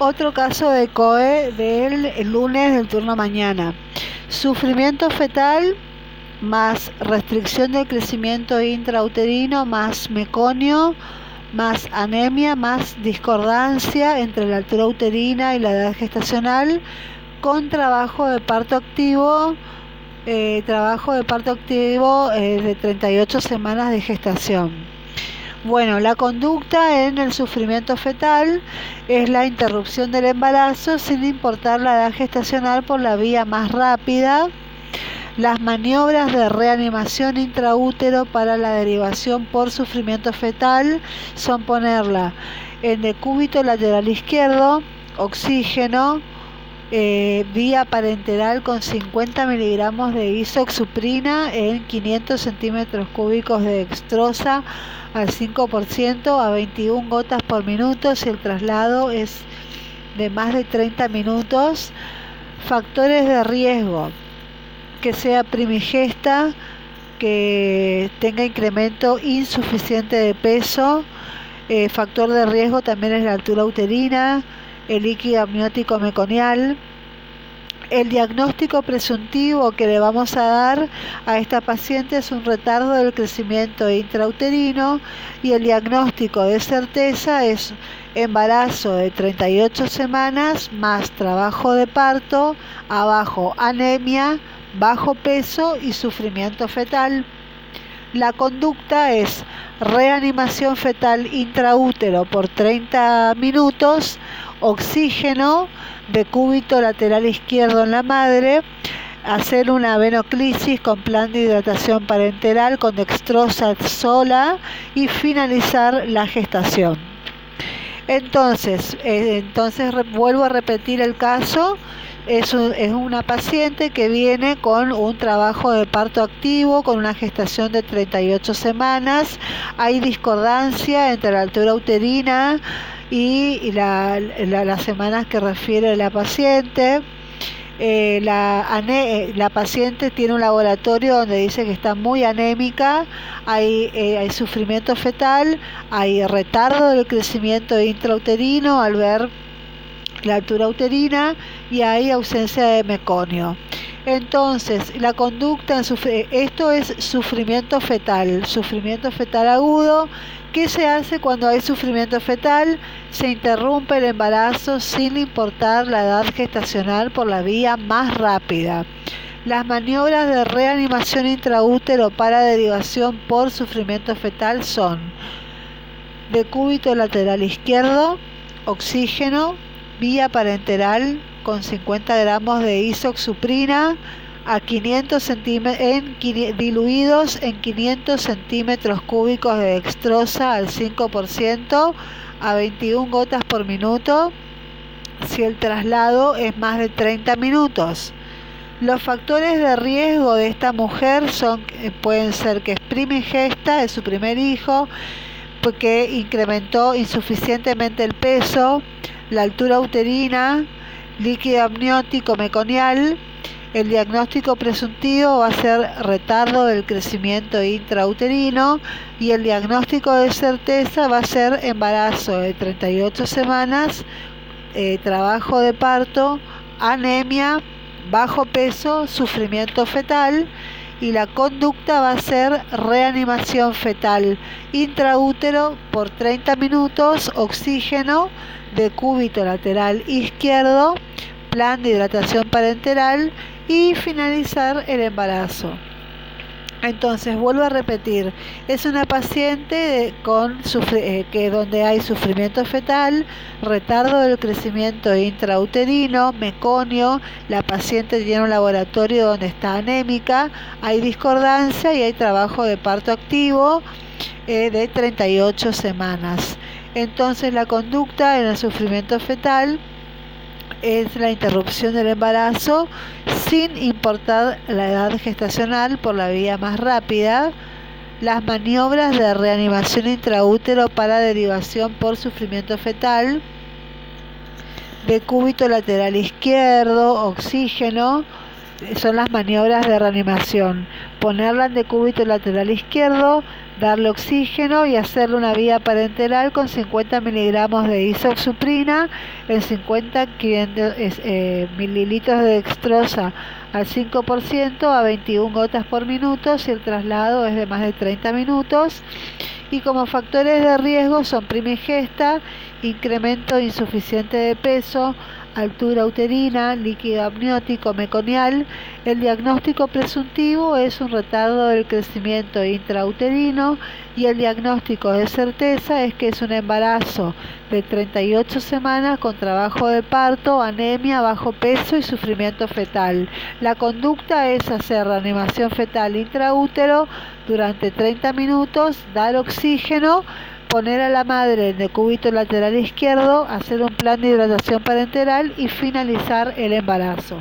Otro caso de COE del lunes del turno mañana. Sufrimiento fetal más restricción del crecimiento intrauterino más meconio más anemia más discordancia entre la altura uterina y la edad gestacional con trabajo de parto activo eh, trabajo de parto activo eh, de 38 semanas de gestación. Bueno, la conducta en el sufrimiento fetal es la interrupción del embarazo sin importar la edad gestacional por la vía más rápida. Las maniobras de reanimación intraútero para la derivación por sufrimiento fetal son ponerla en decúbito lateral izquierdo, oxígeno, eh, vía parenteral con 50 miligramos de isoxuprina en 500 centímetros cúbicos de extrosa al 5% a 21 gotas por minuto si el traslado es de más de 30 minutos. Factores de riesgo, que sea primigesta, que tenga incremento insuficiente de peso. Eh, factor de riesgo también es la altura uterina, el líquido amniótico meconial. El diagnóstico presuntivo que le vamos a dar a esta paciente es un retardo del crecimiento intrauterino y el diagnóstico de certeza es embarazo de 38 semanas más trabajo de parto, abajo anemia, bajo peso y sufrimiento fetal. La conducta es reanimación fetal intraútero por 30 minutos oxígeno de cúbito lateral izquierdo en la madre, hacer una venoclisis con plan de hidratación parenteral con dextrosa sola y finalizar la gestación. Entonces, eh, entonces vuelvo a repetir el caso. Es, es, una paciente que viene con un trabajo de parto activo, con una gestación de 38 semanas. Hay discordancia entre la altura uterina, y la, las semanas que refiere la paciente. Eh, la, eh, la, paciente tiene un laboratorio donde dice que está muy anémica, hay, eh, hay sufrimiento fetal, hay retardo del crecimiento intrauterino al ver la altura uterina y hay ausencia de meconio. Entonces, la conducta en esto es sufrimiento fetal, sufrimiento fetal agudo ¿Qué se hace cuando hay sufrimiento fetal? Se interrumpe el embarazo sin importar la edad gestacional por la vía más rápida. Las maniobras de reanimación intraútero para derivación por sufrimiento fetal son decúbito lateral izquierdo, oxígeno, vía parenteral con 50 gramos de isoxuprina, a 500 centímetros, en, diluidos en 500 centímetros cúbicos de dextrosa al 5% a 21 gotas por minuto si el traslado es más de 30 minutos. Los factores de riesgo de esta mujer son, eh, pueden ser que es primigesta de su primer hijo, porque incrementó insuficientemente el peso, la altura uterina, líquido amniótico meconial, el diagnóstico presuntivo va a ser retardo del crecimiento intrauterino y el diagnóstico de certeza va a ser embarazo de 38 semanas, eh, trabajo de parto, anemia, bajo peso, sufrimiento fetal y la conducta va a ser reanimación fetal intraútero por 30 minutos, oxígeno de cúbito lateral izquierdo, plan de hidratación parenteral y finalizar el embarazo. Entonces, vuelvo a repetir, es una paciente con eh, que donde hay sufrimiento fetal, retardo del crecimiento intrauterino, meconio, la paciente tiene un laboratorio donde está anémica, hay discordancia y hay trabajo de parto activo eh, de 38 semanas. Entonces, la conducta en el sufrimiento fetal es la interrupción del embarazo sin importar la edad gestacional por la vía más rápida, las maniobras de reanimación intraútero para derivación por sufrimiento fetal, decúbito lateral izquierdo, oxígeno, son las maniobras de reanimación. Ponerla en decúbito lateral izquierdo, darle oxígeno y hacerle una vía parenteral con 50 miligramos de isoxuprina en 50 eh, mililitros de dextrosa al 5% a 21 gotas por minuto si el traslado es de más de 30 minutos. Y como factores de riesgo son primigesta, incremento insuficiente de peso, altura uterina, líquido amniótico meconial. El diagnóstico presuntivo es un retardo del crecimiento intrauterino y el diagnóstico de certeza es que es un embarazo de 38 semanas con trabajo de parto, anemia, bajo peso y sufrimiento fetal. La conducta es hacer reanimación fetal intraútero durante 30 minutos, dar oxígeno, poner a la madre en el cúbito lateral izquierdo, hacer un plan de hidratación parenteral y finalizar el embarazo.